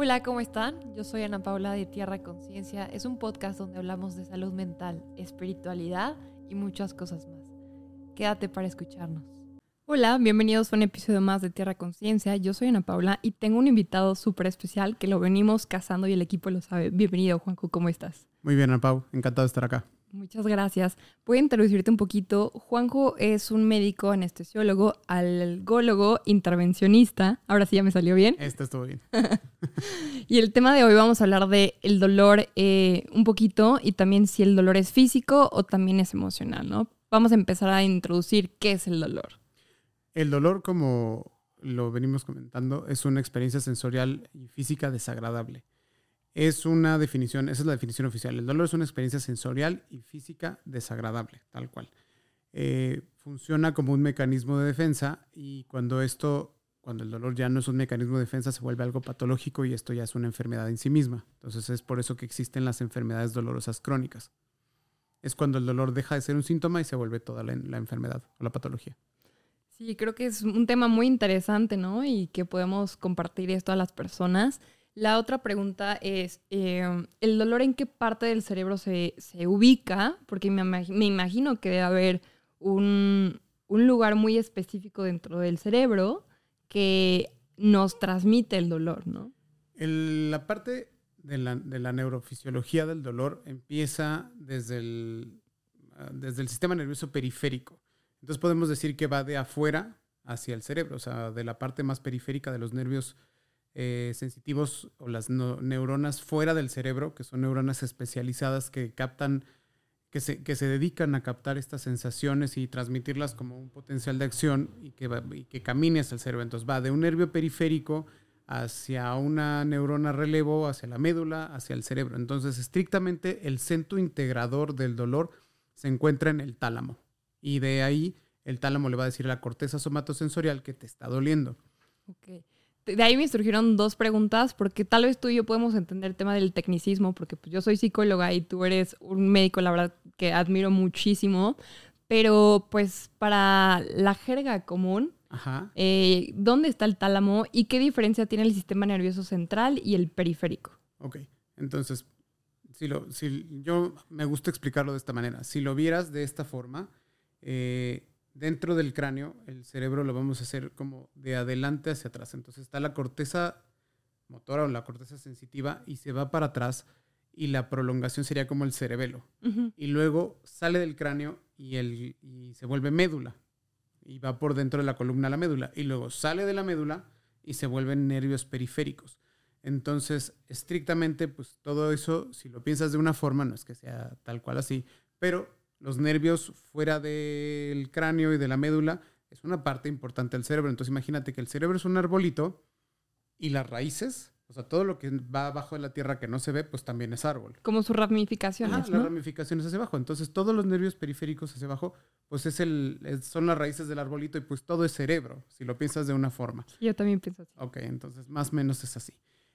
Hola, ¿cómo están? Yo soy Ana Paula de Tierra Conciencia. Es un podcast donde hablamos de salud mental, espiritualidad y muchas cosas más. Quédate para escucharnos. Hola, bienvenidos a un episodio más de Tierra Conciencia. Yo soy Ana Paula y tengo un invitado súper especial que lo venimos cazando y el equipo lo sabe. Bienvenido, Juanjo, ¿cómo estás? Muy bien, Ana Pau, encantado de estar acá. Muchas gracias. Voy a introducirte un poquito. Juanjo es un médico anestesiólogo, algólogo, intervencionista. Ahora sí ya me salió bien. Este estuvo bien. y el tema de hoy vamos a hablar de el dolor eh, un poquito y también si el dolor es físico o también es emocional, ¿no? Vamos a empezar a introducir qué es el dolor. El dolor, como lo venimos comentando, es una experiencia sensorial y física desagradable es una definición, esa es la definición oficial. El dolor es una experiencia sensorial y física desagradable, tal cual. Eh, funciona como un mecanismo de defensa y cuando esto, cuando el dolor ya no es un mecanismo de defensa, se vuelve algo patológico y esto ya es una enfermedad en sí misma. Entonces es por eso que existen las enfermedades dolorosas crónicas. Es cuando el dolor deja de ser un síntoma y se vuelve toda la, la enfermedad o la patología. Sí, creo que es un tema muy interesante, ¿no? Y que podemos compartir esto a las personas. La otra pregunta es, em, ¿el dolor en qué parte del cerebro se, ubica? Porque me, imagino que debe haber un, lugar muy específico dentro del cerebro que nos transmite el dolor, ¿no? la parte de la, neurofisiología del dolor empieza desde el, ah, desde el sistema nervioso periférico. Entonces podemos decir que va de afuera hacia el cerebro, o sea, de la parte más periférica de los nervios eh, sensitivos o las neuronas fuera del cerebro, que son neuronas especializadas que captan, que se, que se dedican a captar estas sensaciones y transmitirlas como un potencial de acción y que, que camine hacia el cerebro. Entonces va de un nervio periférico hacia una neurona relevo, hacia la médula, hacia el cerebro. Entonces, estrictamente el centro integrador del dolor se encuentra en el tálamo. Y de ahí el tálamo le va a decir a la corteza somatosensorial que te está doliendo. Okay de ahí me surgieron dos preguntas, porque tal vez tú y yo podemos entender el tema del tecnicismo, porque pues, yo soy psicóloga y tú eres un médico, la verdad, que admiro muchísimo, pero pues para la jerga común, eh, ¿dónde está el tálamo y qué diferencia tiene el sistema nervioso central y el periférico? Ok, entonces, si, lo, si yo me gusta explicarlo de esta manera, si lo vieras de esta forma, eh, dentro del cráneo, el cerebro lo vamos a hacer como de adelante hacia atrás. Entonces está la corteza motora o la corteza sensitiva y se va para atrás y la prolongación sería como el cerebelo. Y luego sale del cráneo y, el, y se vuelve médula y va por dentro de la columna a la médula. Y luego sale de la médula y se vuelven nervios periféricos. Entonces, estrictamente, pues todo eso, si lo piensas de una forma, no es que sea tal cual así, pero los nervios fuera del cráneo y de la médula es una parte importante del cerebro. Entonces imagínate que el cerebro es un arbolito y las raíces, o sea, todo lo que va abajo de la tierra que no se ve, pues también es árbol. Como sus ramificaciones. Las ramificaciones hacia abajo. Entonces todos los nervios periféricos hacia abajo, pues es el, son las raíces del arbolito y pues todo es cerebro, si lo piensas de una forma. Yo también pienso así. Ok, entonces más o menos es así.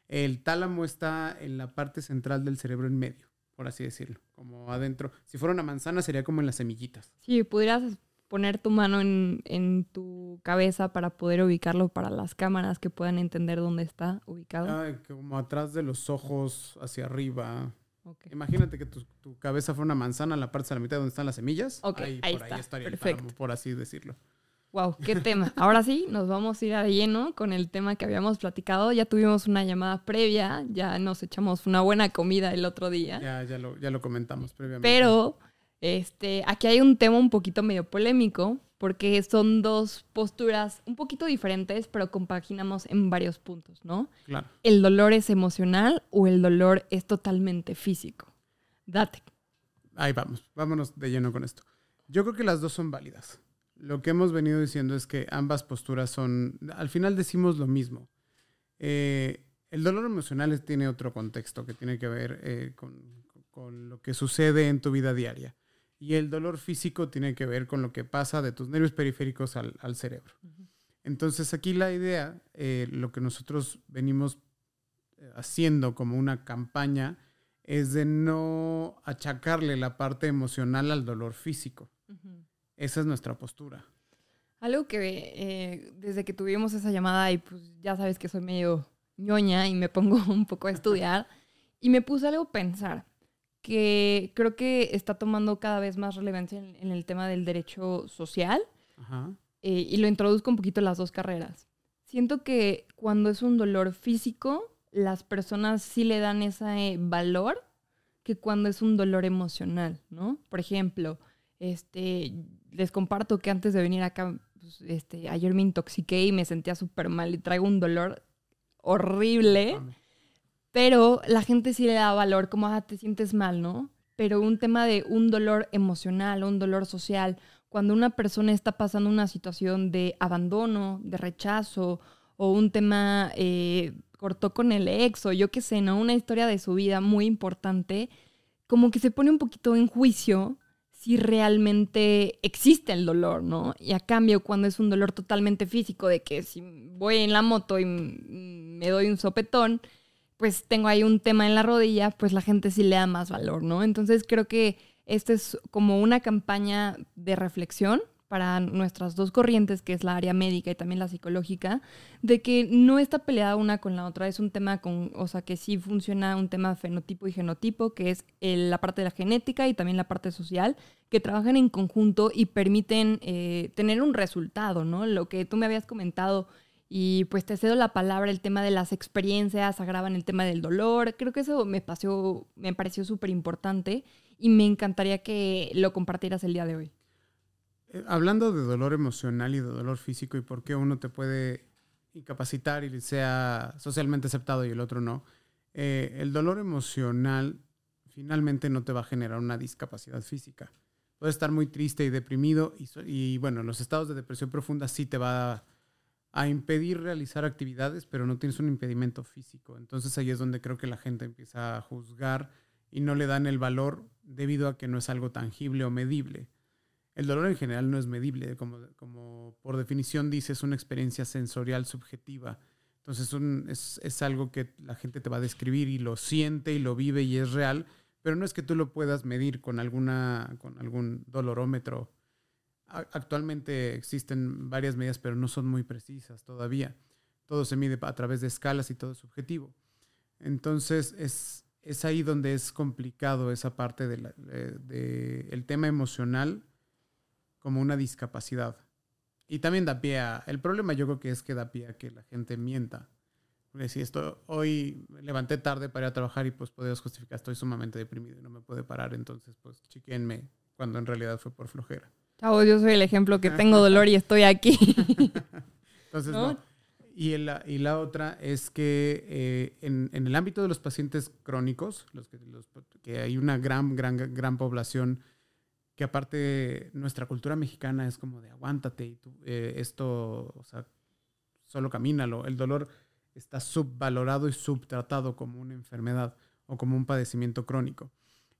El tálamo está en la parte central del cerebro en medio por así decirlo, como adentro. Si fuera una manzana sería como en las semillitas. Sí, pudieras poner tu mano en, tu cabeza para poder ubicarlo para las cámaras que puedan entender dónde está ubicado. Ah, como atrás de los ojos, hacia arriba. Imagínate que tu, cabeza fuera una manzana, la parte de la mitad donde están las semillas. ahí, por ahí estaría Perfecto. por así decirlo. Wow, qué tema. Ahora sí, nos vamos a ir a lleno con el tema que habíamos platicado. Ya tuvimos una llamada previa, ya nos echamos una buena comida el otro día. Ya, ya lo, ya lo comentamos previamente. Pero este, aquí hay un tema un poquito medio polémico, porque son dos posturas un poquito diferentes, pero compaginamos en varios puntos, ¿no? Claro. ¿El dolor es emocional o el dolor es totalmente físico? Date. Ahí vamos, vámonos de lleno con esto. Yo creo que las dos son válidas lo que hemos venido diciendo es que ambas posturas son, al final decimos lo mismo. Eh, el dolor emocional tiene otro contexto que tiene que ver eh, con, lo que sucede en tu vida diaria. Y el dolor físico tiene que ver con lo que pasa de tus nervios periféricos al, cerebro. Entonces aquí la idea, eh, lo que nosotros venimos haciendo como una campaña, es de no achacarle la parte emocional al dolor físico. Esa es nuestra postura. Algo que eh, desde que tuvimos esa llamada y pues ya sabes que soy medio ñoña y me pongo un poco a estudiar y me puse algo a pensar que creo que está tomando cada vez más relevancia en, el tema del derecho social eh, y lo introduzco un poquito en las dos carreras. Siento que cuando es un dolor físico, las personas sí le dan ese valor que cuando es un dolor emocional, ¿no? Por ejemplo, este, les comparto que antes de venir acá, pues, este, ayer me intoxiqué y me sentía súper mal y traigo un dolor horrible. Pero la gente sí le da valor, como, ah, te sientes mal, ¿no? Pero un tema de un dolor emocional, un dolor social, cuando una persona está pasando una situación de abandono, de rechazo, o un tema eh, cortó con el ex, o yo qué sé, ¿no? Una historia de su vida muy importante, como que se pone un poquito en juicio si realmente existe el dolor, ¿no? Y a cambio, cuando es un dolor totalmente físico, de que si voy en la moto y me doy un sopetón, pues tengo ahí un tema en la rodilla, pues la gente sí le da más valor, ¿no? Entonces creo que esta es como una campaña de reflexión para nuestras dos corrientes, que es la área médica y también la psicológica, de que no está peleada una con la otra, es un tema con, o sea, que sí funciona un tema fenotipo y genotipo, que es la parte de la genética y también la parte social, que trabajan en conjunto y permiten eh, tener un resultado, ¿no? Lo que tú me habías comentado y pues te cedo la palabra, el tema de las experiencias agravan el tema del dolor. Creo que eso me, pareció, me pareció súper importante y me encantaría que lo compartieras el día de hoy. Eh, hablando de dolor emocional y de dolor físico y por qué uno te puede incapacitar y sea socialmente aceptado y el otro no, eh, el dolor emocional finalmente no te va a generar una discapacidad física. Puedes estar muy triste y deprimido y, y bueno, los estados de depresión profunda sí te va a a impedir realizar actividades, pero no tienes un impedimento físico. Entonces ahí es donde creo que la gente empieza a juzgar y no le dan el valor debido a que no es algo tangible o medible. El dolor en general no es medible, como, como por definición dice, es una experiencia sensorial subjetiva. Entonces es, es algo que la gente te va a describir y lo siente y lo vive y es real, pero no es que tú lo puedas medir con, alguna, con algún dolorómetro actualmente existen varias medidas, pero no son muy precisas todavía. Todo se mide a través de escalas y todo es subjetivo. Entonces es, es ahí donde es complicado esa parte del de, el tema emocional como una discapacidad. Y también da pie a, el problema yo creo que es que da pie a que la gente mienta. Porque si esto, hoy levanté tarde para ir a trabajar y pues podemos justificar, estoy sumamente deprimido y no me puede parar, entonces pues chiquenme, cuando en realidad fue por flojera. Chavo, yo soy el ejemplo que tengo dolor y estoy aquí. Entonces, no. Y, y, la otra es que eh, en, el ámbito de los pacientes crónicos, los que, que hay una gran, gran, gran población que aparte nuestra cultura mexicana es como de aguántate y eh, esto, o sea, solo camínalo. El dolor está subvalorado y subtratado como una enfermedad o como un padecimiento crónico.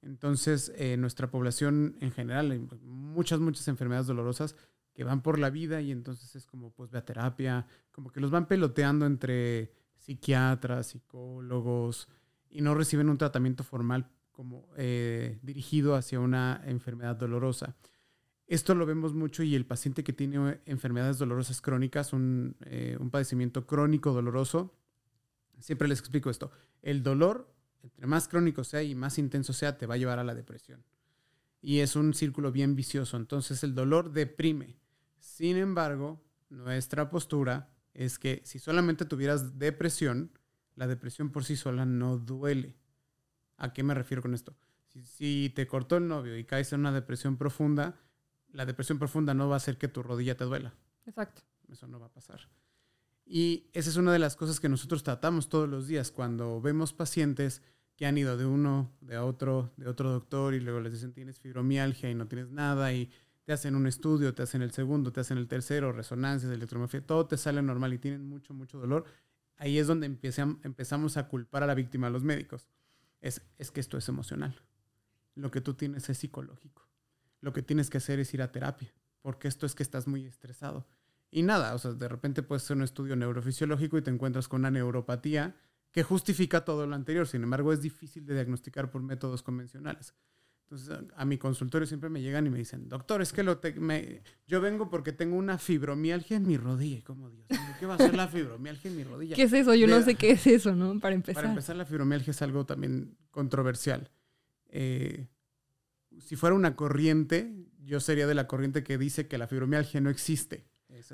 Entonces, eh, nuestra población en general, muchas, muchas enfermedades dolorosas que van por la vida y entonces es como, pues, ve a terapia, como que los van peloteando entre psiquiatras, psicólogos y no reciben un tratamiento formal como eh, dirigido hacia una enfermedad dolorosa. Esto lo vemos mucho y el paciente que tiene enfermedades dolorosas crónicas, un, eh, un padecimiento crónico doloroso, siempre les explico esto, el dolor entre más crónico sea y más intenso sea, te va a llevar a la depresión. Y es un círculo bien vicioso. Entonces el dolor deprime. Sin embargo, nuestra postura es que si solamente tuvieras depresión, la depresión por sí sola no duele. ¿A qué me refiero con esto? Si, te cortó el novio y caes en una depresión profunda, la depresión profunda no va a hacer que tu rodilla te duela. Exacto. Eso no va a pasar. Y esa es una de las cosas que nosotros tratamos todos los días cuando vemos pacientes que han ido de uno, de otro, de otro doctor y luego les dicen tienes fibromialgia y no tienes nada y te hacen un estudio, te hacen el segundo, te hacen el tercero, resonancias, electromiografía, todo te sale normal y tienen mucho, mucho dolor. Ahí es donde empezamos a culpar a la víctima, a los médicos. Es, es que esto es emocional. Lo que tú tienes es psicológico. Lo que tienes que hacer es ir a terapia, porque esto es que estás muy estresado. Y nada, o sea, de repente puedes hacer un estudio neurofisiológico y te encuentras con una neuropatía que justifica todo lo anterior. Sin embargo, es difícil de diagnosticar por métodos convencionales. Entonces, a, mi consultorio siempre me llegan y me dicen, doctor, es que lo me, yo vengo porque tengo una fibromialgia en mi rodilla. Y como, Dios ¿qué va a ser la fibromialgia en mi rodilla? ¿Qué es eso? Yo no sé qué es eso, ¿no? Para empezar. Para empezar, la fibromialgia es algo también controversial. Eh, si fuera una corriente, yo sería de la corriente que dice que la fibromialgia no existe.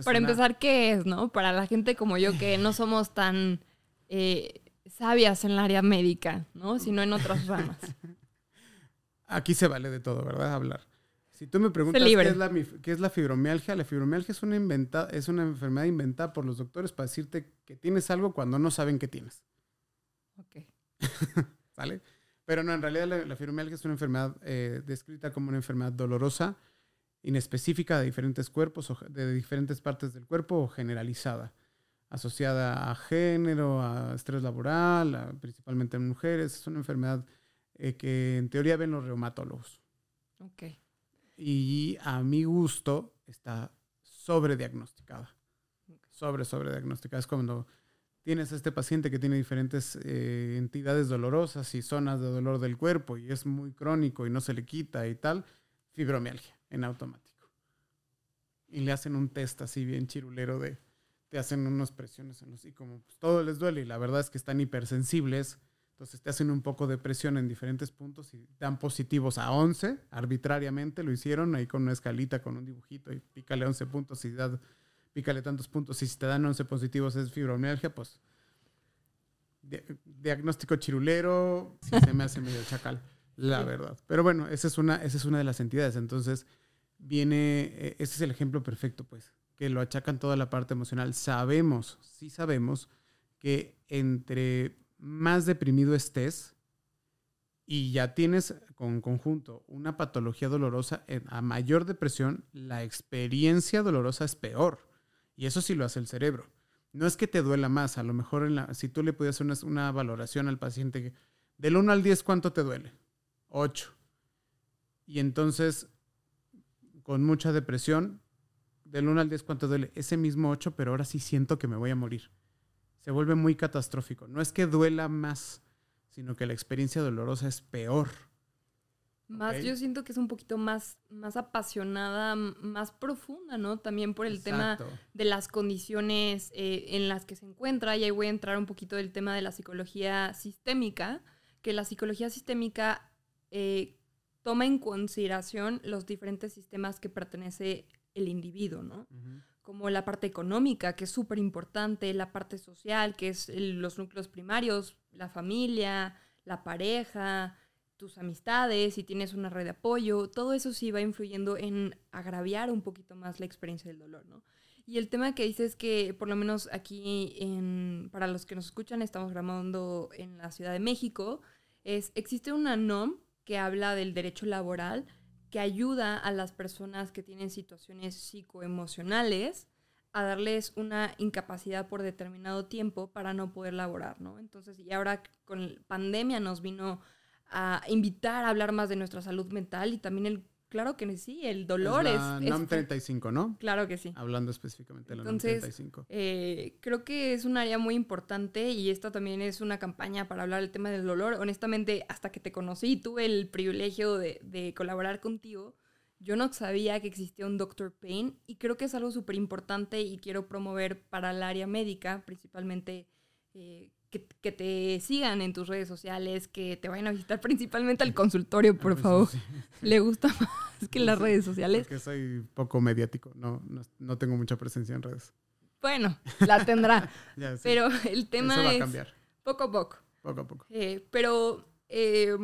Para empezar, ¿qué es, no? Para la gente como yo que no somos tan eh, sabias en el área médica, ¿no? Sino en otras ramas. Aquí se vale de todo, ¿verdad? Hablar. Si tú me preguntas qué es, la, qué es, la, fibromialgia, la fibromialgia es una, inventa, es una enfermedad inventada por los doctores para decirte que tienes algo cuando no saben que tienes. Ok. ¿Vale? Pero no, en realidad la, fibromialgia es una enfermedad eh, descrita como una enfermedad dolorosa, inespecífica de diferentes cuerpos, o de diferentes partes del cuerpo o generalizada, asociada a género, a estrés laboral, principalmente en mujeres. Es una enfermedad eh, que en teoría ven los reumatólogos. Ok. Y a mi gusto está sobrediagnosticada. Sobre, sobrediagnosticada. Es cuando tienes a este paciente que tiene diferentes eh, entidades dolorosas y zonas de dolor del cuerpo y es muy crónico y no se le quita y tal, fibromialgia en automático. Y le hacen un test así bien chirulero de, te hacen unas presiones en los y como pues, todo les duele y la verdad es que están hipersensibles entonces te hacen un poco de presión en diferentes puntos y dan positivos a 11, arbitrariamente lo hicieron ahí con una escalita, con un dibujito y pícale 11 puntos y da, pícale tantos puntos y si te dan 11 positivos es fibromialgia, pues diagnóstico chirulero, se me hace medio chacal, la verdad. Pero bueno, esa es una, esa es una de las entidades. Entonces viene, e, ese es el ejemplo perfecto, pues, que lo achacan toda la parte emocional. Sabemos, sí sabemos que entre más deprimido estés y ya tienes con conjunto una patología dolorosa, a mayor depresión, la experiencia dolorosa es peor. Y eso sí lo hace el cerebro. No es que te duela más, a lo mejor en la, si tú le puedes hacer una, valoración al paciente, del 1 al 10, ¿cuánto te duele? 8. Y entonces, con mucha depresión, del 1 al 10, ¿cuánto duele? Ese mismo 8, pero ahora sí siento que me voy a morir se vuelve muy catastrófico. No es que duela más, sino que la experiencia dolorosa es peor. Más, yo siento que es un poquito más, más apasionada, más profunda, ¿no? También por el tema de las condiciones eh, en las que se encuentra. Y ahí voy a entrar un poquito del tema de la psicología sistémica, que la psicología sistémica eh, toma en consideración los diferentes sistemas que pertenece el individuo, ¿no? Como la parte económica, que es súper importante, la parte social, que es los núcleos primarios, la familia, la pareja, tus amistades, si tienes una red de apoyo, todo eso sí va influyendo en agraviar un poquito más la experiencia del dolor, ¿no? Y el tema que dices es que, por lo menos aquí, en, para los que nos escuchan, estamos grabando en la Ciudad de México, es, existe una NOM que habla del derecho laboral, que ayuda a las personas que tienen situaciones psicoemocionales a darles una incapacidad por determinado tiempo para no poder laborar, ¿no? Entonces, y ahora con pandemia nos vino a invitar a hablar más de nuestra salud mental y también el Claro que sí, el dolor es... La NAM 35, ¿no? Claro que sí. Hablando específicamente de la NAM 35. Eh, creo que es un área muy importante y esta también es una campaña para hablar del tema del dolor. Honestamente, hasta que te conocí y tuve el privilegio de, de colaborar contigo, yo no sabía que existía un Dr. Pain y creo que es algo súper importante y quiero promover para el área médica, principalmente eh, que, te sigan en tus redes sociales, que te vayan a visitar principalmente al consultorio, por favor. Le gusta más que las redes sociales. Porque soy poco mediático, no, no, tengo mucha presencia en redes. Bueno, la tendrá. Pero el tema Eso va es a cambiar. poco a poco. Poco a poco. Eh, pero eh,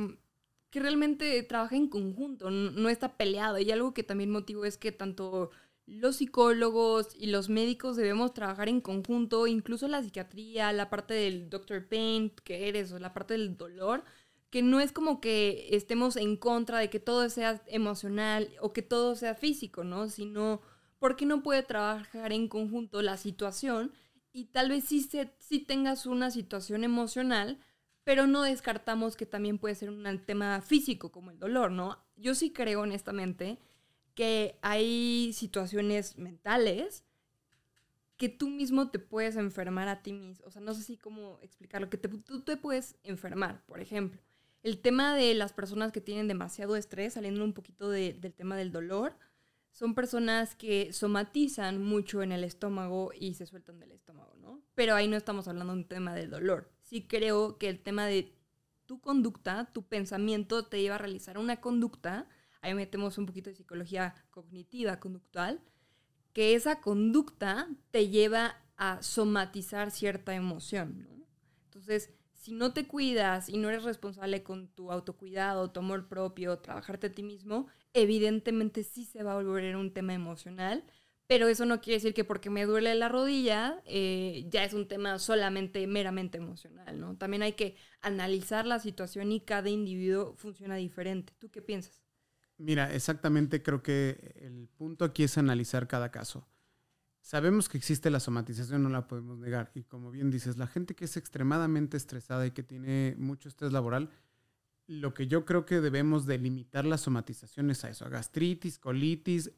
que realmente trabaja en conjunto, no está peleado. Y algo que también motivo es que tanto los psicólogos y los médicos debemos trabajar en conjunto, incluso la psiquiatría, la parte del Dr. Pain que eres, o la parte del dolor, que no es como que estemos en contra de que todo sea emocional o que todo sea físico, ¿no? Sino, ¿por qué no puede trabajar en conjunto la situación? Y tal vez sí, se, sí tengas una situación emocional, pero no descartamos que también puede ser un tema físico como el dolor, ¿no? Yo sí creo honestamente que hay situaciones mentales que tú mismo te puedes enfermar a ti mismo. O sea, no sé si cómo explicarlo, que tú te puedes enfermar, por ejemplo. El tema de las personas que tienen demasiado estrés, saliendo un poquito del tema del dolor, son personas que somatizan mucho en el estómago y se sueltan del estómago, ¿no? Pero ahí no estamos hablando de un tema del dolor. Sí creo que el tema de tu conducta, tu pensamiento te lleva a realizar una conducta, ahí metemos un poquito de psicología cognitiva, conductual, que esa conducta te lleva a somatizar cierta emoción, ¿no? Entonces, si no te cuidas y no eres responsable con tu autocuidado, tu amor propio, trabajarte a ti mismo, evidentemente sí se va a volver un tema emocional, pero eso no quiere decir que porque me duele la rodilla eh, ya es un tema solamente meramente emocional, ¿no? También hay que analizar la situación y cada individuo funciona diferente. ¿Tú qué piensas? Mira, exactamente creo que el punto aquí es analizar cada caso. Sabemos que existe la somatización, no la podemos negar. Y como bien dices, la gente que es extremadamente estresada y que tiene mucho estrés laboral, lo que yo creo que debemos de limitar las somatizaciones a eso, a gastritis, colitis,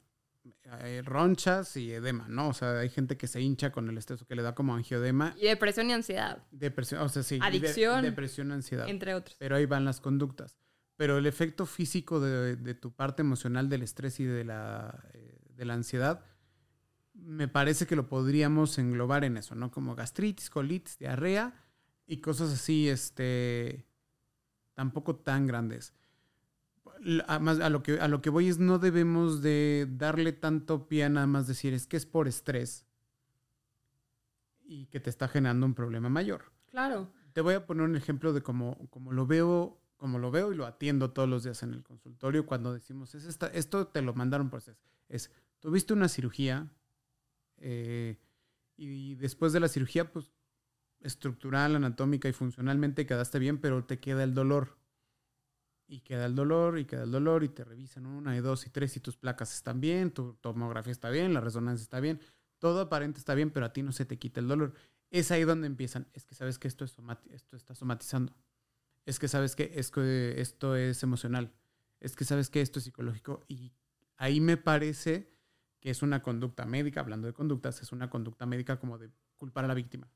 eh, ronchas y edema, ¿no? O sea, hay gente que se hincha con el estrés, que le da como angiodema. Y depresión y ansiedad. Depresión, o sea, sí. Adicción. depresión, ansiedad. Entre otros. Pero ahí van las conductas. Pero el efecto físico de, tu parte emocional del estrés y de la, eh, de la ansiedad me parece que lo podríamos englobar en eso, ¿no? Como gastritis, colitis, diarrea y cosas así, este, tampoco tan grandes. A, lo que, a lo que voy es no debemos de darle tanto pie a nada más decir es que es por estrés y que te está generando un problema mayor. Claro. Te voy a poner un ejemplo de cómo, lo veo como lo veo y lo atiendo todos los días en el consultorio cuando decimos, es esta, esto te lo mandaron por es, es, tuviste una cirugía, eh, y después de la cirugía, pues estructural, anatómica y funcionalmente quedaste bien, pero te queda el dolor. Y queda el dolor, y queda el dolor, y te revisan una, y dos, y tres, y tus placas están bien, tu tomografía está bien, la resonancia está bien, todo aparente está bien, pero a ti no se te quita el dolor. Es ahí donde empiezan. Es que sabes que esto, es esto está somatizando. Es que sabes que, es que esto es emocional. Es que sabes que esto es psicológico. Y ahí me parece que es una conducta médica, hablando de conductas, es una conducta médica como de culpar a la víctima.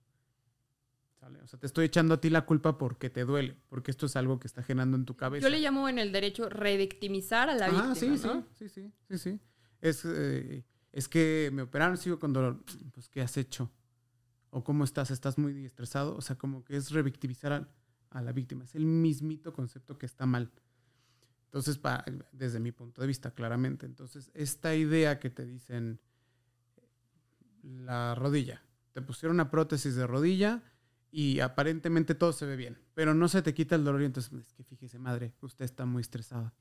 O sea, te estoy echando a ti la culpa porque te duele, porque esto es algo que está generando en tu cabeza. Yo le llamo en el derecho revictimizar a la víctima, sí, ¿no? sí, sí, sí, sí, Es, eh, es que me operaron, sigo con dolor. Pues, ¿qué has hecho? ¿O cómo estás? ¿Estás muy estresado? O sea, como que es revictimizar a, a la víctima. Es el mismito concepto que está mal. Entonces, desde mi punto de vista, claramente. Entonces, esta idea que te dicen la rodilla, te pusieron una prótesis de rodilla y aparentemente todo se ve bien, pero no se te quita el dolor y entonces, es que fíjese, madre, usted está muy estresada.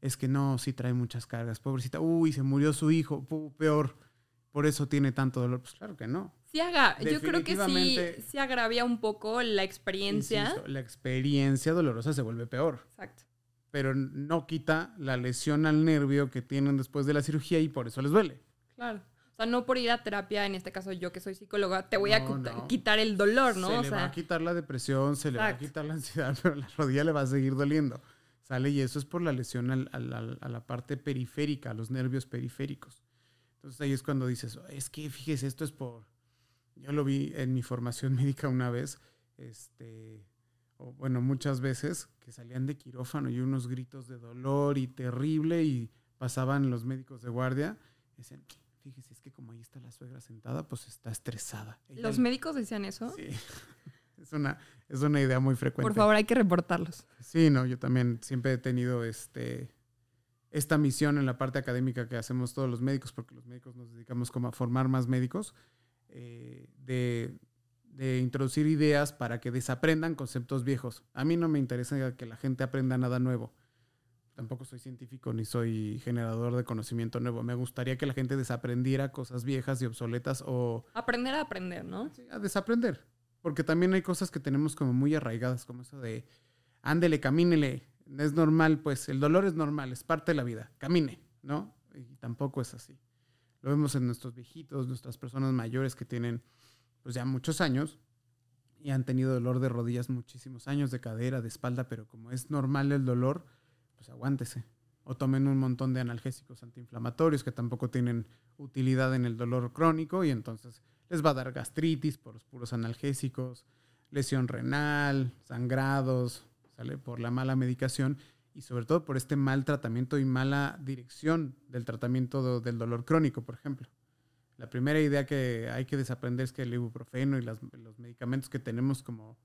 Es que no, sí trae muchas cargas. Pobrecita, uy, se murió su hijo, peor, por eso tiene tanto dolor. Pues claro que no. Sí yo creo que sí, sí agravia un poco la experiencia. la experiencia dolorosa se vuelve peor. Exacto pero no quita la lesión al nervio que tienen después de la cirugía y por eso les duele. Claro. O sea, no por ir a terapia, en este caso yo que soy psicóloga, te voy a quitar el dolor, ¿no? Se le va a quitar la depresión, se le va a quitar la ansiedad, pero la rodilla le va a seguir doliendo. ¿Sale? Y eso es por la lesión a la parte periférica, a los nervios periféricos. Entonces ahí es cuando dices, es que fíjese, esto es por... Yo lo vi en mi formación médica una vez, este, o bueno, muchas veces, que salían de quirófano y unos gritos de dolor y terrible y pasaban los médicos de guardia y decían, fíjese, es que como ahí está la suegra sentada, pues está estresada. ¿Los médicos decían eso? Sí. Es una, es una idea muy frecuente. Por favor, hay que reportarlos. Sí, no, yo también siempre he tenido este, esta misión en la parte académica que hacemos todos los médicos, porque los médicos nos dedicamos como a formar más médicos, eh, de de introducir ideas para que desaprendan conceptos viejos. A mí no me interesa que la gente aprenda nada nuevo. Tampoco soy científico ni soy generador de conocimiento nuevo. Me gustaría que la gente desaprendiera cosas viejas y obsoletas o... Aprender a aprender, ¿no? Sí, a desaprender. Porque también hay cosas que tenemos como muy arraigadas, como eso de, ándele, camínele. Es normal, pues el dolor es normal, es parte de la vida. Camine, ¿no? Y tampoco es así. Lo vemos en nuestros viejitos, nuestras personas mayores que tienen pues ya muchos años y han tenido dolor de rodillas muchísimos años, de cadera, de espalda, pero como es normal el dolor, pues aguántese. O tomen un montón de analgésicos antiinflamatorios que tampoco tienen utilidad en el dolor crónico y entonces les va a dar gastritis por los puros analgésicos, lesión renal, sangrados, ¿sale? Por la mala medicación y sobre todo por este mal tratamiento y mala dirección del tratamiento del dolor crónico, por ejemplo. La primera idea que hay que desaprender es que el ibuprofeno y los medicamentos que tenemos como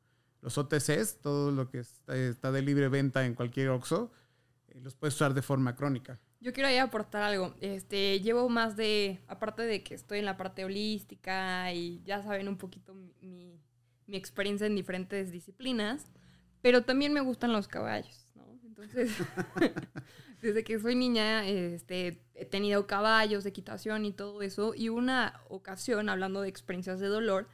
los OTCs, todo lo que está, de libre venta en cualquier OXO, eh, los puedes usar de forma crónica. Yo quiero ahí aportar algo. Este, llevo más de, aparte de que estoy en la parte holística y ya saben un poquito mi, mi experiencia en diferentes disciplinas, pero también me gustan los caballos, ¿no? Entonces, desde que soy niña, este, he tenido caballos, equitación y todo eso. Y una ocasión, hablando de experiencias de dolor,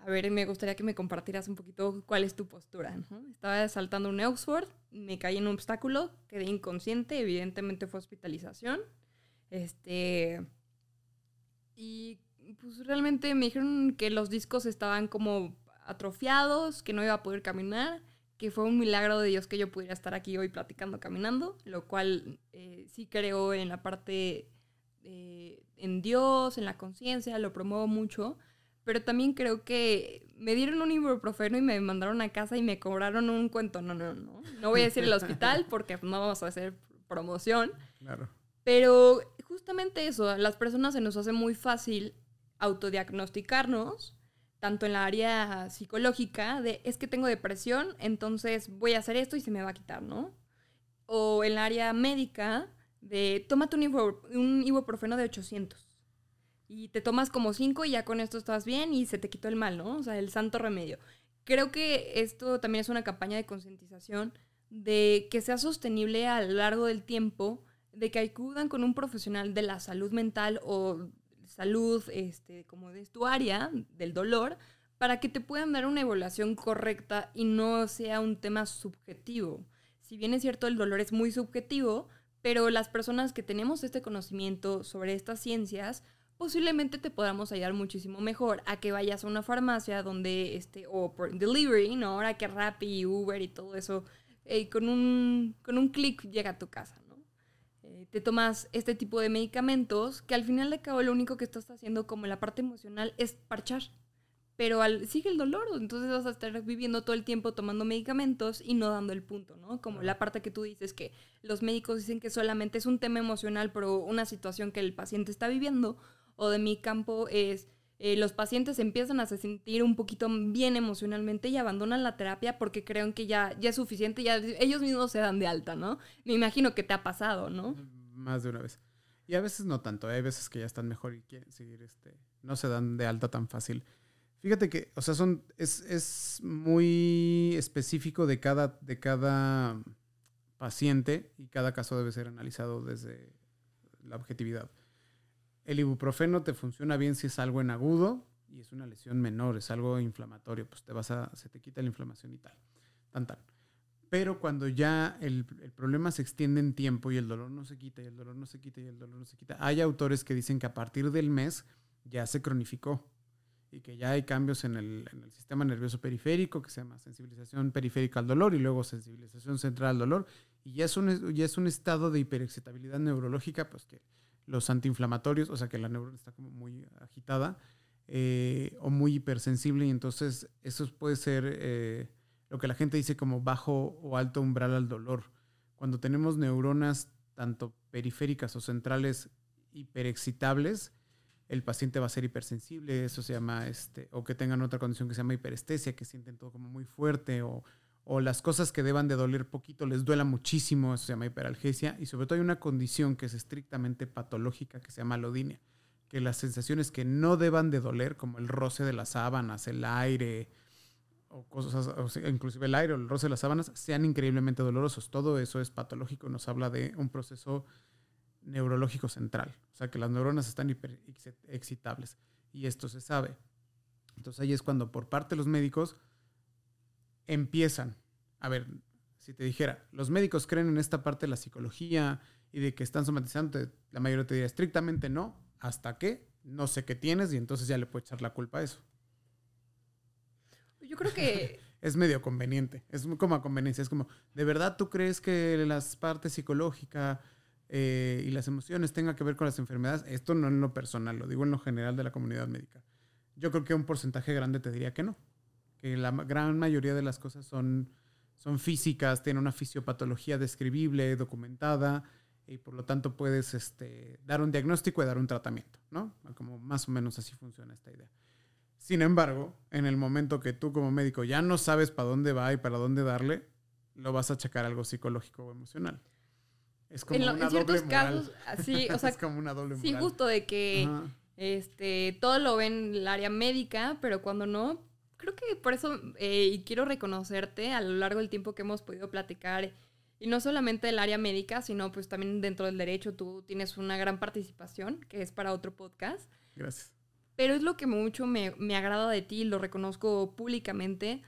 a ver, me gustaría que me compartieras un poquito cuál es tu postura. Estaba saltando un Oxford, me caí en un obstáculo, quedé inconsciente, evidentemente fue hospitalización. Este. Y pues realmente me dijeron que los discos estaban como atrofiados, que no iba a poder caminar, que fue un milagro de Dios que yo pudiera estar aquí hoy platicando, caminando, lo cual eh, sí creo en la parte eh, en Dios, en la conciencia, lo promuevo mucho pero también creo que me dieron un ibuprofeno y me mandaron a casa y me cobraron un cuento. No, no, no. No voy a decir el hospital porque no vamos a hacer promoción. Claro. Pero justamente eso, a las personas se nos hace muy fácil autodiagnosticarnos, tanto en la área psicológica, de es que tengo depresión, entonces voy a hacer esto y se me va a quitar, ¿no? O en la área médica, de tómate un, ibuprofeno de 800 y te tomas como cinco y ya con esto estás bien y se te quitó el mal, ¿no? O sea, el santo remedio. Creo que esto también es una campaña de concientización de que sea sostenible a lo largo del tiempo, de que acudan con un profesional de la salud mental o salud este, como de tu área, del dolor, para que te puedan dar una evaluación correcta y no sea un tema subjetivo. Si bien es cierto, el dolor es muy subjetivo, pero las personas que tenemos este conocimiento sobre estas ciencias, posiblemente te podamos ayudar muchísimo mejor a que vayas a una farmacia donde, este, o por delivery, ¿no? Ahora que Rappi Uber y todo eso, eh, con un, con un clic llega a tu casa. Eh, te tomas este tipo de medicamentos que al final de cabo lo único que estás haciendo como la parte emocional es parchar. Pero al, sigue el dolor, entonces vas a estar viviendo todo el tiempo tomando medicamentos y no dando el punto, ¿no? Como la parte que tú dices que los médicos dicen que solamente es un tema emocional, pero una situación que el paciente está viviendo, o de mi campo es eh, los pacientes empiezan a sentir un poquito bien emocionalmente y abandonan la terapia porque creen que ya, ya es suficiente, ya ellos mismos se dan de alta, ¿no? Me imagino que te ha pasado, ¿no? Más de una vez. Y a veces no tanto, hay veces que ya están mejor y quieren seguir, este, no se dan de alta tan fácil. Fíjate que, o sea, son, es, es muy específico de cada, de cada paciente y cada caso debe ser analizado desde la objetividad. El ibuprofeno te funciona bien si es algo en agudo y es una lesión menor, es algo inflamatorio, pues te vas a, se te quita la inflamación y tal. Tan, tan. Pero cuando ya el, problema se extiende en tiempo y el dolor no se quita y el dolor no se quita y el dolor no se quita, hay autores que dicen que a partir del mes ya se cronificó y que ya hay cambios en el, en el sistema nervioso periférico que se llama sensibilización periférica al dolor y luego sensibilización central al dolor y ya es un, ya es un estado de hiperexcitabilidad neurológica pues que los antiinflamatorios, o sea que la neurona está como muy agitada eh, o muy hipersensible y entonces eso puede ser eh, lo que la gente dice como bajo o alto umbral al dolor. Cuando tenemos neuronas tanto periféricas o centrales hiperexcitables, el paciente va a ser hipersensible, eso se llama, este, o que tengan otra condición que se llama hiperestesia, que sienten todo como muy fuerte o o las cosas que deban de doler poquito les duela muchísimo, eso se llama hiperalgesia, y sobre todo hay una condición que es estrictamente patológica que se llama alodinia, que las sensaciones que no deban de doler, como el roce de las sábanas, el aire, o cosas, inclusive el aire o el roce de las sábanas, sean increíblemente dolorosos. Todo eso es patológico, nos habla de un proceso neurológico central, o sea que las neuronas están hiperexcitables, y esto se sabe. Entonces ahí es cuando por parte de los médicos empiezan. A ver, si te dijera, los médicos creen en esta parte de la psicología y de que están somatizando, la mayoría te diría estrictamente no, hasta que no sé qué tienes y entonces ya le puedo echar la culpa a eso. Yo creo que... es medio conveniente, es como a conveniencia, es como, ¿de verdad tú crees que las partes psicológicas eh, y las emociones tengan que ver con las enfermedades? Esto no en lo personal, lo digo en lo general de la comunidad médica. Yo creo que un porcentaje grande te diría que no que la gran mayoría de las cosas son son físicas, tienen una fisiopatología describible, documentada, y por lo tanto puedes este, dar un diagnóstico y dar un tratamiento, ¿no? Como más o menos así funciona esta idea. Sin embargo, en el momento que tú como médico ya no sabes para dónde va y para dónde darle, lo vas a achacar algo psicológico o emocional. Es como en, una en ciertos doble casos, moral. sí, o sea, es como una doble sí, moral. justo de que Ajá. este, todo lo ven en el área médica, pero cuando no, creo que por eso, eh, y quiero reconocerte a lo largo del tiempo que hemos podido platicar, y no solamente del área médica, sino pues también dentro del derecho, tú tienes una gran participación, que es para otro podcast. Gracias. Pero es lo que mucho me, me agrada de ti, lo reconozco públicamente,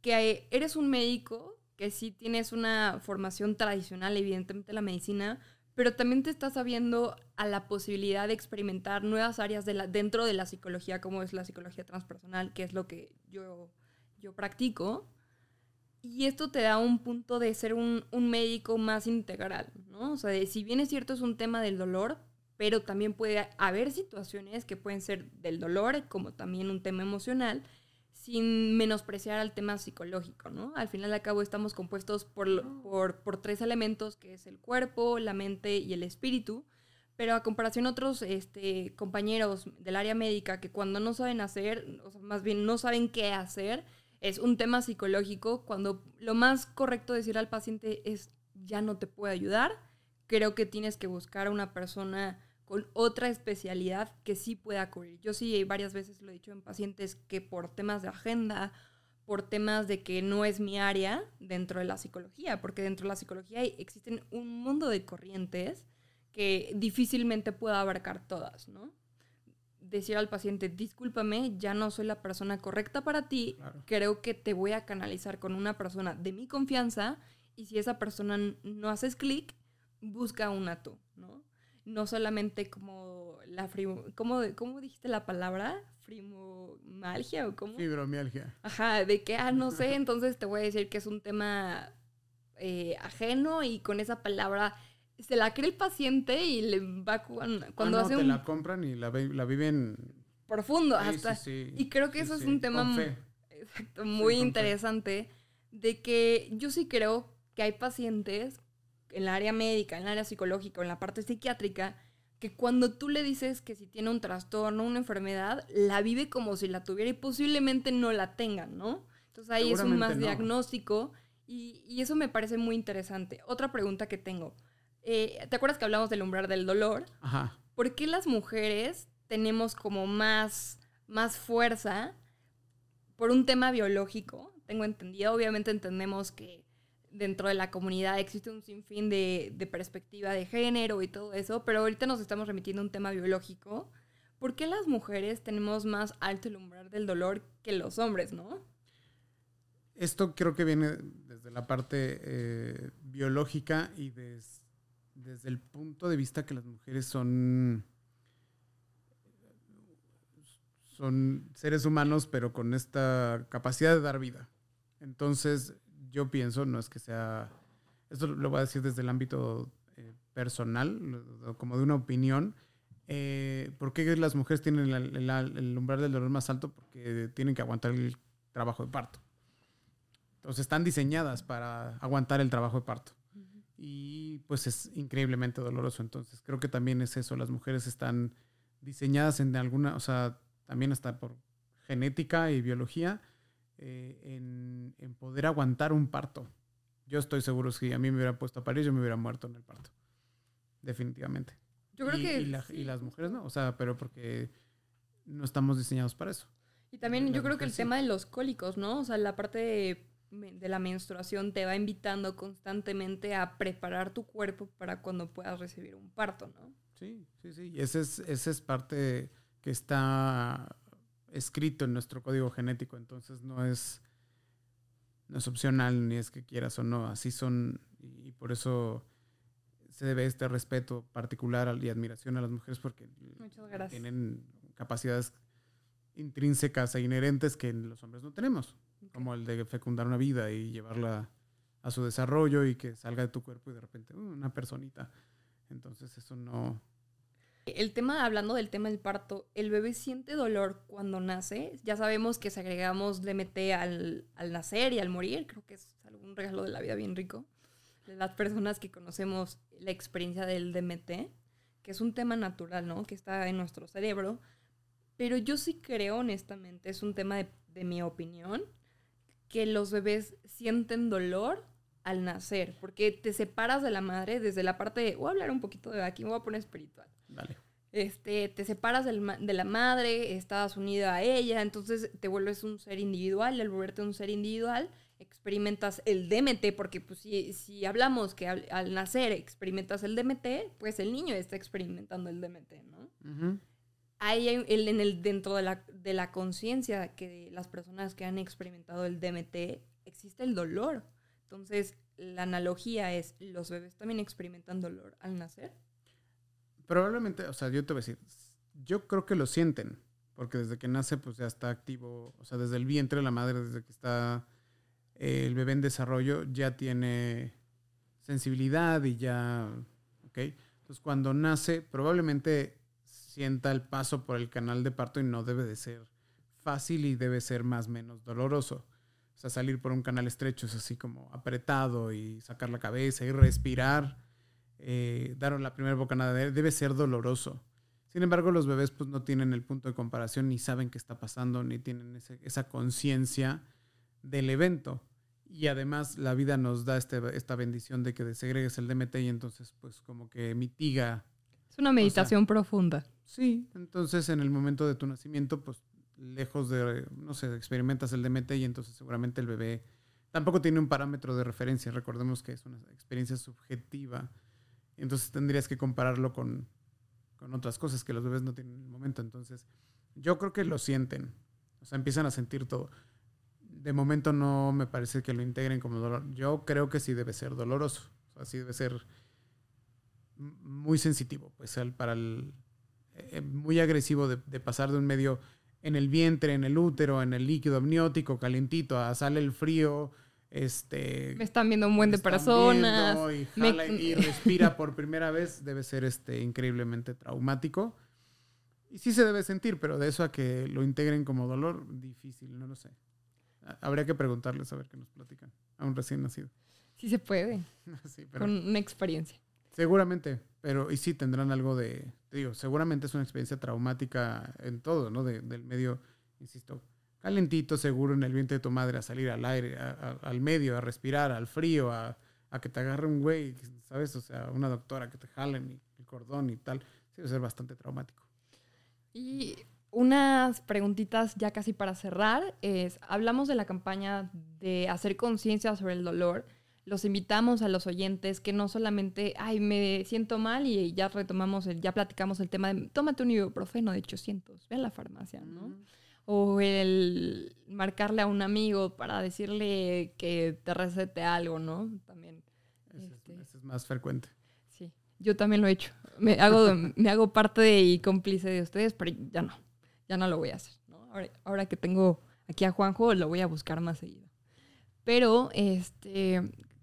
que eres un médico, que sí tienes una formación tradicional, evidentemente la medicina, pero también te estás abriendo a la posibilidad de experimentar nuevas áreas de la, dentro de la psicología, como es la psicología transpersonal, que es lo que yo, yo practico. Y esto te da un punto de ser un, un médico más integral, ¿no? O sea, si bien es cierto es un tema del dolor, pero también puede haber situaciones que pueden ser del dolor, como también un tema emocional, sin menospreciar al tema psicológico, ¿no? Al final y al cabo estamos compuestos por, lo- por, por tres elementos, que es el cuerpo, la mente y el espíritu, pero a comparación a otros este, compañeros del área médica que cuando no saben hacer, o sea, más bien no saben qué hacer, es un tema psicológico, cuando lo más correcto decir al paciente es ya no te puedo ayudar, creo que tienes que buscar a una persona con otra especialidad que sí pueda cubrir. Yo sí varias veces lo he dicho en pacientes que por temas de agenda, por temas de que no es mi área dentro de la psicología, porque dentro de la psicología existen un mundo de corrientes que difícilmente puedo abarcar todas, ¿no? Decir al paciente, discúlpame, ya no soy la persona correcta para ti, Claro. creo que te voy a canalizar con una persona de mi confianza y si esa persona no haces clic, busca una tú, ¿no? No solamente como la frimo... ¿Cómo, cómo dijiste la palabra? ¿Frimomalgia o cómo? Fibromialgia. Ajá, de que, ah, no sé, entonces te voy a decir que es un tema eh, ajeno y con esa palabra se la cree el paciente y le va cu- cuando Ah, no, hace te un la compran y la, ve- la viven. profundo Sí, hasta. sí, sí. Y creo que eso es un tema. Exacto, muy fe. interesante de que yo sí creo que hay pacientes en la área médica, en el área psicológica, en la parte psiquiátrica, que cuando tú le dices que si tiene un trastorno, una enfermedad, la vive como si la tuviera y posiblemente no la tengan, ¿no? Entonces ahí es un más no. diagnóstico y, y eso me parece muy interesante. Otra pregunta que tengo. Eh, ¿Te acuerdas que hablamos del umbral del dolor? Ajá. ¿por qué las mujeres tenemos como más, más fuerza por un tema biológico? Tengo entendido, obviamente entendemos que dentro de la comunidad existe un sinfín de, de perspectiva de género y todo eso, pero ahorita nos estamos remitiendo a un tema biológico. ¿Por qué las mujeres tenemos más alto el umbral del dolor que los hombres, no? Esto creo que viene desde la parte eh, biológica y des- desde el punto de vista que las mujeres son son seres humanos pero con esta capacidad de dar vida. Entonces yo pienso, no es que sea, esto lo voy a decir desde el ámbito eh, personal, como de una opinión, eh, ¿por qué las mujeres tienen el, umbral del dolor más alto? Porque tienen que aguantar el trabajo de parto. Entonces están diseñadas para aguantar el trabajo de parto. Y pues es increíblemente doloroso. Entonces creo que también es eso. Las mujeres están diseñadas en alguna, o sea, también está por genética y biología, eh, en, en poder aguantar un parto. Yo estoy seguro que si a mí me hubiera puesto a parir, yo me hubiera muerto en el parto. Definitivamente. Yo creo y, que... y la- sí. y las mujeres no, o sea, pero porque no estamos diseñados para eso. Y también Las yo creo que el sí. tema de los cólicos, ¿no? O sea, la parte de, de la menstruación te va invitando constantemente a preparar tu cuerpo para cuando puedas recibir un parto, ¿no? Sí, sí, sí. Y ese es, ese es parte que está escrito en nuestro código genético, entonces no es, no es opcional ni es que quieras o no, así son y, por eso se debe este respeto particular y admiración a las mujeres porque tienen capacidades intrínsecas e inherentes que los hombres no tenemos, como el de fecundar una vida y llevarla a su desarrollo y que salga de tu cuerpo y de repente uh, una personita. Entonces eso no, El tema, hablando del tema del parto, ¿el bebé siente dolor cuando nace? Ya sabemos que segregamos DMT al, al nacer y al morir. Creo que es algún regalo de la vida bien rico. De las personas que conocemos la experiencia del DMT, que es un tema natural, ¿no? Que está en nuestro cerebro. Pero yo sí creo, honestamente, es un tema de, de mi opinión, que los bebés sienten dolor al nacer, porque te separas de la madre desde la parte de, voy a hablar un poquito de aquí, voy a poner espiritual. Dale. Este, te separas del de la madre, estás unida a ella, entonces te vuelves un ser individual, y al volverte un ser individual, experimentas el DMT, porque pues si, si hablamos que al, al nacer experimentas el DMT, pues el niño está experimentando el DMT, ¿no? Ahí hay el, en el, dentro de la, de la conciencia que las personas que han experimentado el DMT, existe el dolor. Entonces, la analogía es, ¿los bebés también experimentan dolor al nacer? Probablemente, o sea, yo te voy a decir, yo creo que lo sienten, porque desde que nace, pues ya está activo, o sea, desde el vientre de la madre, desde que está eh, el bebé en desarrollo, ya tiene sensibilidad y ya, ¿ok? Entonces, cuando nace, probablemente sienta el paso por el canal de parto y no debe de ser fácil y debe ser más o menos doloroso. O sea, salir por un canal estrecho es así como apretado y sacar la cabeza y respirar eh, dar la primera bocanada de debe ser doloroso. Sin embargo, los bebés pues no tienen el punto de comparación, ni saben qué está pasando, ni tienen ese- esa conciencia del evento. Y además la vida nos da este- esta bendición de que desegregues el DMT y entonces pues como que mitiga. Es una meditación profunda. Sí, entonces en el momento de tu nacimiento pues lejos de, no sé, experimentas el DMT y entonces seguramente el bebé tampoco tiene un parámetro de referencia. Recordemos que es una experiencia subjetiva. Entonces tendrías que compararlo con, con otras cosas que los bebés no tienen en el momento. Entonces, yo creo que lo sienten. O sea, empiezan a sentir todo. De momento no me parece que lo integren como dolor. Yo creo que sí debe ser doloroso. O sea, sí debe ser muy sensitivo, pues para eh, muy agresivo de, de pasar de un medio en el vientre, en el útero, en el líquido amniótico, calientito, a sale el frío, este Me están viendo un buen de personas. Y, me- y respira por primera vez debe ser este increíblemente traumático. Y sí se debe sentir, pero de eso a que lo integren como dolor, difícil, no lo sé. Ha- Habría que preguntarles a ver qué nos platican. A un recién nacido. Sí se puede, Sí, pero con una experiencia. seguramente, pero y sí tendrán algo de, digo, seguramente es una experiencia traumática en todo, ¿no? De- del medio, insisto, calentito, seguro en el vientre de tu madre, a salir al aire, a- a- al medio, a respirar, al frío, a, a que te agarre un güey, ¿sabes? O sea, una doctora que te jalen y el cordón y tal. Sí, debe ser bastante traumático. Y unas preguntitas ya casi para cerrar es, hablamos de la campaña de hacer conciencia sobre el dolor. Los invitamos a los oyentes que no solamente, ay, me siento mal y ya retomamos, el, ya platicamos el tema de, tómate un ibuprofeno de 800, ve a la farmacia, ¿no? O el marcarle a un amigo para decirle que te recete algo, ¿no? También. Ese, es- Este. es más frecuente. Sí, yo también lo he hecho. Me hago, me hago parte de- y cómplice de ustedes, pero ya no, ya no lo voy a hacer. ¿no? Ahora, ahora que tengo aquí a Juanjo, lo voy a buscar más seguido. Pero, este,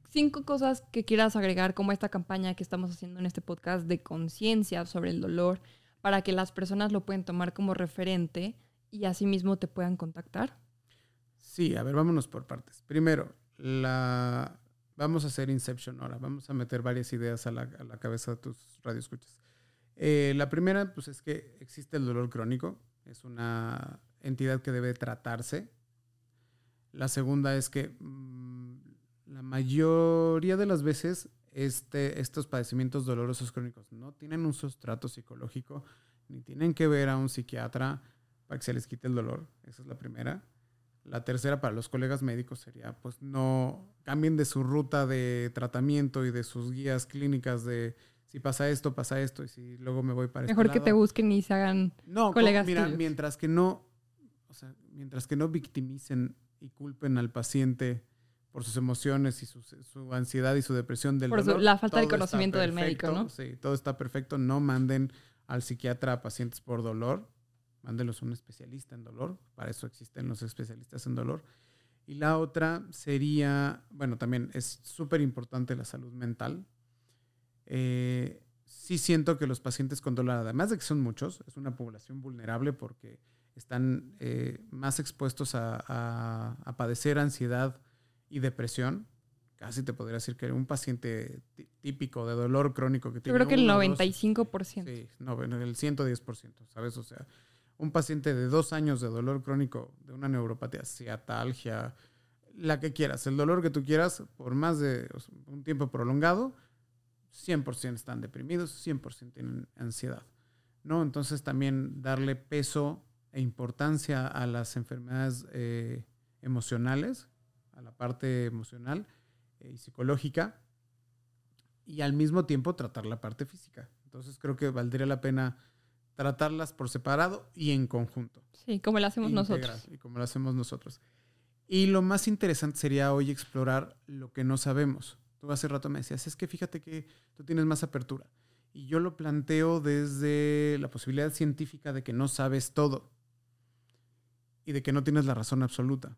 cinco cosas que quieras agregar, como esta campaña que estamos haciendo en este podcast de conciencia sobre el dolor, para que las personas lo puedan tomar como referente y asimismo te puedan contactar. Sí, a ver, vámonos por partes. Primero, la... vamos a hacer Inception ahora. Vamos a meter varias ideas a la, a la cabeza de tus radioescuchas. Eh, la primera, pues es que existe el dolor crónico. Es una entidad que debe tratarse. La segunda es que mm, la mayoría de las veces este, estos padecimientos dolorosos crónicos no tienen un sustrato psicológico ni tienen que ver a un psiquiatra para que se les quite el dolor. Esa es la primera. La tercera para los colegas médicos sería, pues no cambien de su ruta de tratamiento y de sus guías clínicas de si pasa esto, pasa esto y si luego me voy para este Mejor que te lado. busquen y se hagan... No, colegas co- mira, tuyos. mientras que no, o sea, mientras que no victimicen y culpen al paciente por sus emociones y su, su ansiedad y su depresión del Por su- dolor, la falta de conocimiento del médico, perfecto, ¿no? Sí, todo está perfecto. No manden al psiquiatra a pacientes por dolor. Mándenlos a un especialista en dolor. Para eso existen los especialistas en dolor. Y la otra sería, bueno, también es súper importante la salud mental. Eh, sí siento que los pacientes con dolor, además de que son muchos, es una población vulnerable porque están eh, más expuestos a, padecer ansiedad y depresión. Casi te podría decir que un paciente típico de dolor crónico que tiene. Yo creo que el 95%. sí, no, el 110%, ¿sabes? O sea, un paciente de dos años de dolor crónico, de una neuropatía, ciatalgia, la que quieras, el dolor que tú quieras, por más de un tiempo prolongado, 100% están deprimidos, 100% tienen ansiedad. ¿no? Entonces también darle peso e importancia a las enfermedades eh, emocionales, a la parte emocional eh, y psicológica, y al mismo tiempo tratar la parte física. Entonces creo que valdría la pena tratarlas por separado y en conjunto. Sí, como lo hacemos nosotros. Y como lo hacemos nosotros. Y lo más interesante sería hoy explorar lo que no sabemos. Tú hace rato me decías, es que fíjate que tú tienes más apertura. Y yo lo planteo desde la posibilidad científica de que no sabes todo y de que no tienes la razón absoluta.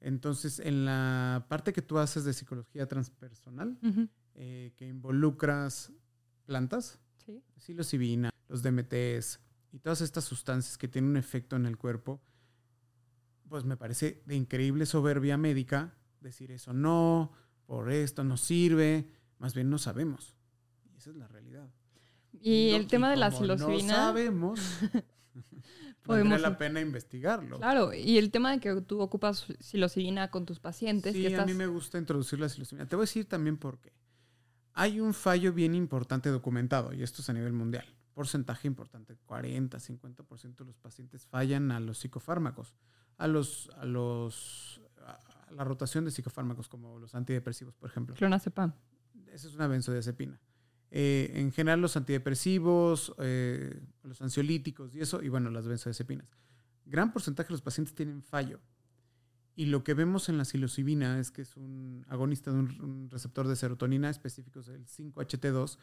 Entonces, en la parte que tú haces de psicología transpersonal, eh, que involucras plantas, sí. psilocibina, los DMTs y todas estas sustancias que tienen un efecto en el cuerpo, pues me parece de increíble soberbia médica decir eso no, por esto no sirve, más bien no sabemos. Y esa es la realidad. Y el tema de la psilocibina. No sabemos. Vale la pena investigarlo. Claro, y el tema de que tú ocupas psilocibina con tus pacientes. Sí, a mí me gusta introducir la psilocibina. Te voy a decir también por qué. Hay un fallo bien importante documentado, y esto es a nivel mundial. Porcentaje importante, 40, 50% de los pacientes fallan a los psicofármacos, a los, a los la rotación de psicofármacos como los antidepresivos, por ejemplo. Clonazepam. Esa es una benzodiazepina. Eh, en general los antidepresivos, eh, los ansiolíticos y eso, y bueno, las benzodiazepinas. Gran porcentaje de los pacientes tienen fallo. Y lo que vemos en la psilocibina es que es un agonista de un, receptor de serotonina específico, el 5-HT2.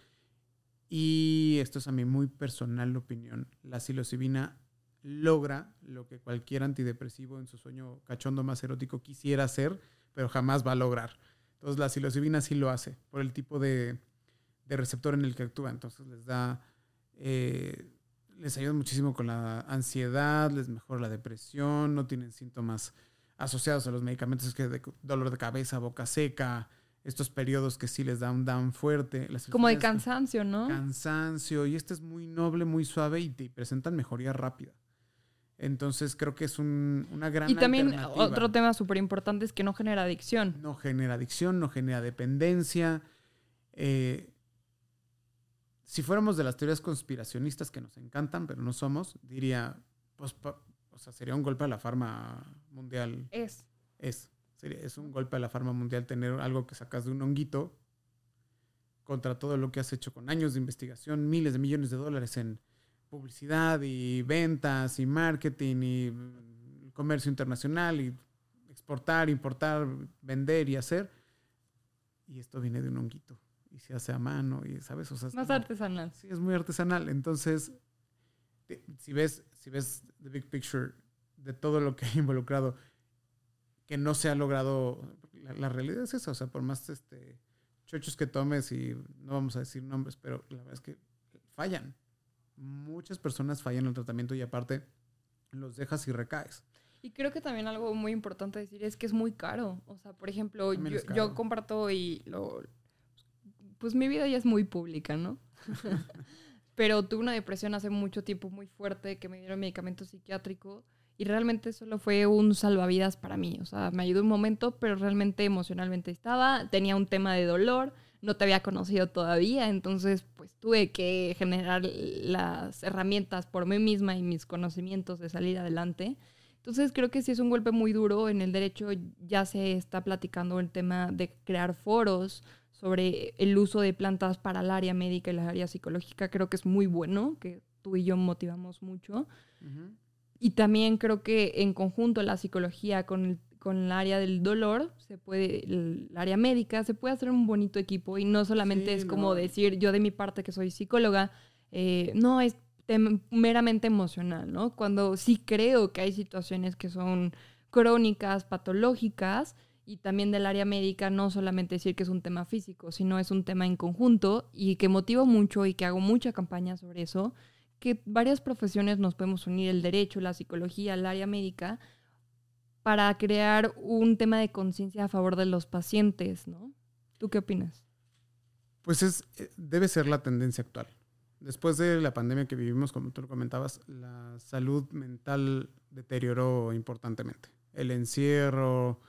Y esto es a mi muy personal opinión. La psilocibina logra lo que cualquier antidepresivo en su sueño cachondo más erótico quisiera hacer, pero jamás va a lograr. Entonces la psilocibina sí lo hace por el tipo de, receptor en el que actúa. Entonces les da, eh, les ayuda muchísimo con la ansiedad, les mejora la depresión, no tienen síntomas asociados a los medicamentos, que de dolor de cabeza, boca seca, estos periodos que sí les da un down fuerte. Como de cansancio, ¿no? Cansancio, y este es muy noble, muy suave y te presentan mejoría rápida. Entonces creo que es una gran Y también otro tema súper importante es que no genera adicción. No genera adicción, no genera dependencia. Eh, si fuéramos de las teorías conspiracionistas que nos encantan, pero no somos, diría, pues, o sea, sería un golpe a la farma mundial. Es. Es. Es un golpe a la farma mundial tener algo que sacas de un honguito contra todo lo que has hecho con años de investigación, miles de millones de dólares en publicidad y ventas y marketing y comercio internacional y exportar, importar, vender y hacer. Y esto viene de un honguito y se hace a mano y, ¿sabes? O sea, Más artesanal. Sí, es muy artesanal. Entonces, si ves, si ves the big picture de todo lo que ha involucrado, que no se ha logrado, la, realidad es esa, o sea, por más este, chochos que tomes y no vamos a decir nombres, pero la verdad es que fallan muchas personas fallan el tratamiento y aparte los dejas y recaes. Y creo que también algo muy importante decir es que es muy caro. O sea, por ejemplo, yo, yo, comparto y lo... Pues mi vida ya es muy pública, ¿no? Pero tuve una depresión hace mucho tiempo muy fuerte que me dieron medicamento psiquiátrico y realmente solo fue un salvavidas para mí. O sea, me ayudó un momento, pero realmente emocionalmente estaba, tenía un tema de dolor no te había conocido todavía, entonces pues tuve que generar las herramientas por mí misma y mis conocimientos de salir adelante. Entonces creo que sí es un golpe muy duro. En el derecho ya se está platicando el tema de crear foros sobre el uso de plantas para el área médica y la área psicológica. Creo que es muy bueno, que tú y yo motivamos mucho. Y también creo que en conjunto la psicología con el con el área del dolor, se puede, el área médica, se puede hacer un bonito equipo y no solamente es como decir yo de mi parte que soy psicóloga, eh, no, es meramente emocional, ¿no? Cuando sí creo que hay situaciones que son crónicas, patológicas y también del área médica, no solamente decir que es un tema físico, sino es un tema en conjunto y que motivo mucho y que hago mucha campaña sobre eso, que varias profesiones nos podemos unir, el derecho, la psicología, el área médica, para crear un tema de conciencia a favor de los pacientes, ¿no? ¿Tú qué opinas? Pues es, eh, debe ser la tendencia actual. Después de la pandemia que vivimos, como tú lo comentabas, la salud mental deterioró importantemente. El encierro,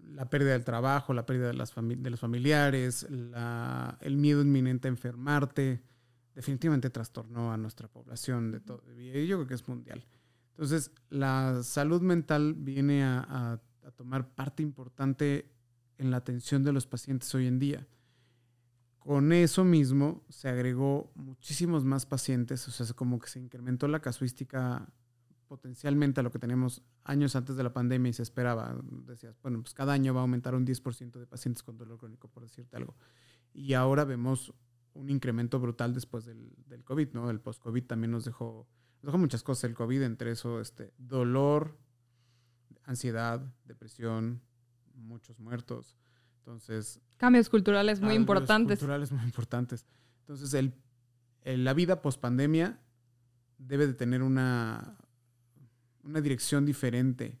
la pérdida del trabajo, la pérdida de, los familiares, el miedo inminente a enfermarte, definitivamente trastornó a nuestra población de todo. Y yo creo que es mundial. Entonces, la salud mental viene a, tomar parte importante en la atención de los pacientes hoy en día. Con eso mismo se agregó muchísimos más pacientes, o sea, como que se incrementó la casuística potencialmente a lo que teníamos años antes de la pandemia y se esperaba. Decías, bueno, pues cada año va a aumentar un 10% de pacientes con dolor crónico, por decirte algo. Y ahora vemos un incremento brutal después del, del COVID, ¿no? El post-COVID también nos dejó, nos dejó muchas cosas el COVID, entre eso, este, dolor, ansiedad, depresión, muchos muertos. Entonces... Cambios culturales muy importantes. Culturales muy importantes. Entonces, el, la vida post-pandemia debe de tener una, una dirección diferente.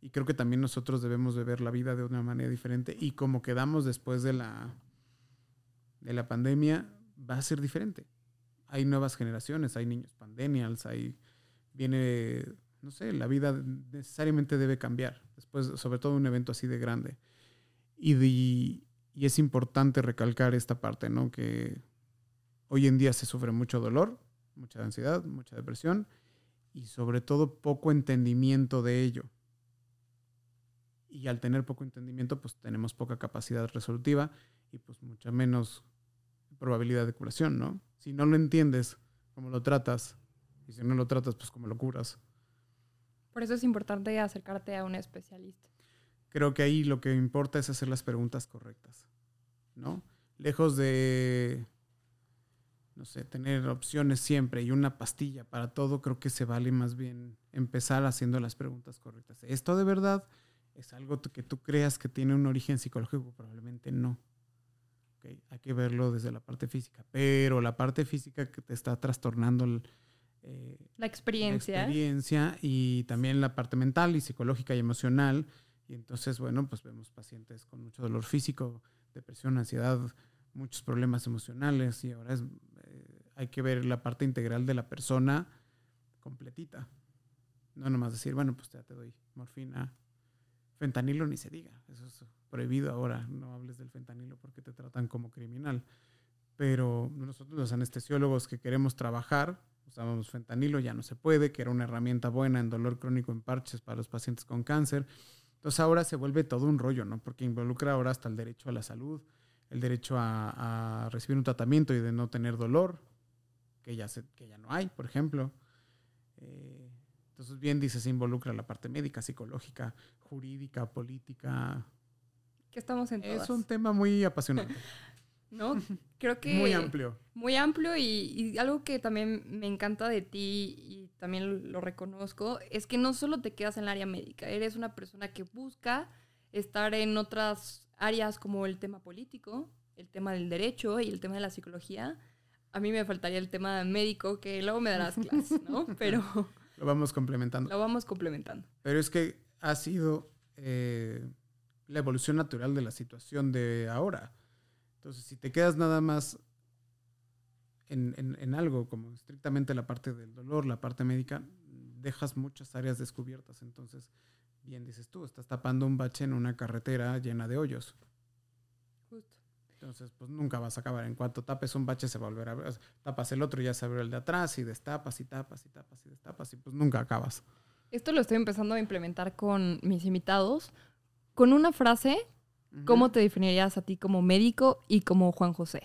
Y creo que también nosotros debemos de ver la vida de una manera diferente. Y como quedamos después de la, de la pandemia, va a ser diferente. Hay nuevas generaciones, hay niños pandemials, hay, viene, no sé, la vida necesariamente debe cambiar, después, sobre todo un evento así de grande. Y, y es importante recalcar esta parte, ¿no? Que hoy en día se sufre mucho dolor, mucha ansiedad, mucha depresión y sobre todo poco entendimiento de ello. Y al tener poco entendimiento, pues tenemos poca capacidad resolutiva y pues mucha menos probabilidad de curación, ¿no? Si no lo entiendes, ¿cómo lo tratas? Y si no lo tratas, pues cómo lo curas. Por eso es importante acercarte a un especialista. Creo que ahí lo que importa es hacer las preguntas correctas, ¿no? Lejos de no sé, tener opciones siempre y una pastilla para todo, creo que se vale más bien empezar haciendo las preguntas correctas. ¿Esto de verdad es algo que tú creas que tiene un origen psicológico? Probablemente no. Hay que verlo desde la parte física, pero la parte física que te está trastornando eh, la experiencia. La experiencia y también la parte mental y psicológica y emocional. Y entonces, bueno, pues vemos pacientes con mucho dolor físico, depresión, ansiedad, muchos problemas emocionales y ahora es hay que ver la parte integral de la persona completita. No nomás decir, bueno, pues ya te doy morfina. Fentanilo ni se diga, eso es prohibido ahora, no hables del fentanilo porque te tratan como criminal. Pero nosotros los anestesiólogos que queremos trabajar, usábamos fentanilo, ya no se puede, que era una herramienta buena en dolor crónico en parches para los pacientes con cáncer. Entonces ahora se vuelve todo un rollo, ¿no? Porque involucra ahora hasta el derecho a la salud, el derecho a, recibir un tratamiento y de no tener dolor, que ya, se, que ya no hay, por ejemplo. Eh, entonces, bien dice, se involucra la parte médica, psicológica, jurídica, política. Que estamos en Es un tema muy apasionante. ¿no? Creo que... Muy amplio. Muy amplio y, algo que también me encanta de ti y también lo reconozco es que no solo te quedas en el área médica, eres una persona que busca estar en otras áreas como el tema político, el tema del derecho y el tema de la psicología, a mí me faltaría el tema médico, que luego me darás clases, ¿no? Pero... lo vamos complementando. Lo vamos complementando. Pero es que ha sido eh, la evolución natural de la situación de ahora. Entonces, si te quedas nada más en, algo como estrictamente la parte del dolor, la parte médica, dejas muchas áreas descubiertas. Entonces, bien dices tú, estás tapando un bache en una carretera llena de hoyos. Justo. Entonces, pues nunca vas a acabar. En cuanto tapes un bache, se volverá a ver. Tapas el otro, ya se abre el de atrás, y destapas, y tapas, y tapas, y destapas, y pues nunca acabas. Esto lo estoy empezando a implementar con mis invitados. Con una frase, ¿cómo te definirías a ti como médico y como Juan José?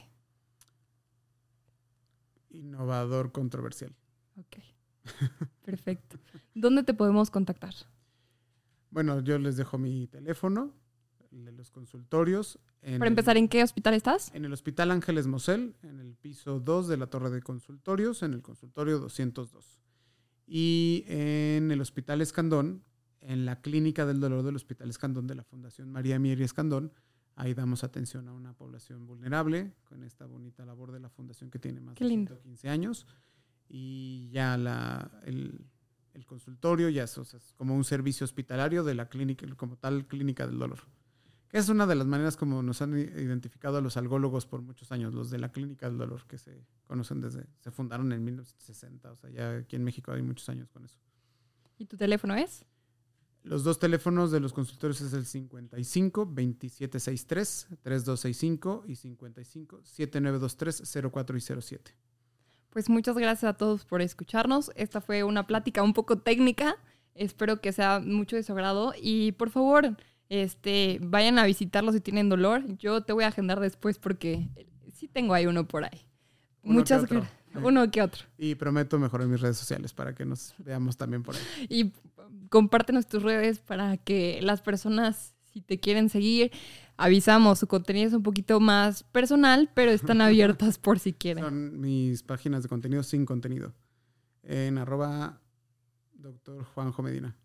Innovador controversial. Ok. Perfecto. ¿Dónde te podemos contactar? Bueno, yo les dejo mi teléfono, de los consultorios. Para empezar, ¿en qué hospital estás? En el Hospital Ángeles Mosel, en el piso 2 de la torre de consultorios, en el consultorio 202. Y en el Hospital Escandón, en la Clínica del Dolor del Hospital Escandón de la Fundación María Mieri Escandón. Ahí damos atención a una población vulnerable con esta bonita labor de la fundación que tiene más de lindo. 115 años. Y ya la, el, el consultorio ya es, o sea, es como un servicio hospitalario de la clínica, como tal Clínica del Dolor. Que es una de las maneras como nos han identificado a los algólogos por muchos años, los de la Clínica del Dolor, que se conocen desde, se fundaron en 1960. O sea, ya aquí en México hay muchos años con eso. ¿Y tu teléfono es? Los dos teléfonos de los consultorios es el 55 2763 3265 y 55 7923 04 y 07. Pues muchas gracias a todos por escucharnos. Esta fue una plática un poco técnica. Espero que sea mucho de su agrado. Y por favor, este, vayan a visitarlo si tienen dolor. Yo te voy a agendar después porque sí tengo ahí uno por ahí. Uno Muchas gracias. Uno que otro. Y prometo mejorar mis redes sociales para que nos veamos también por ahí. Y compártenos tus redes para que las personas, si te quieren seguir, avisamos. Su contenido es un poquito más personal, pero están abiertas por si quieren. Son mis páginas de contenido sin contenido. En arroba doctor Juanjo Medina.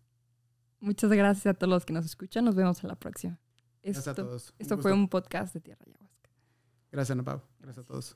Muchas gracias a todos los que nos escuchan. Nos vemos a la próxima. Gracias a todos. esto gusto. fue un podcast de Tierra Ayahuasca. Gracias, Ana Pau. Gracias a todos.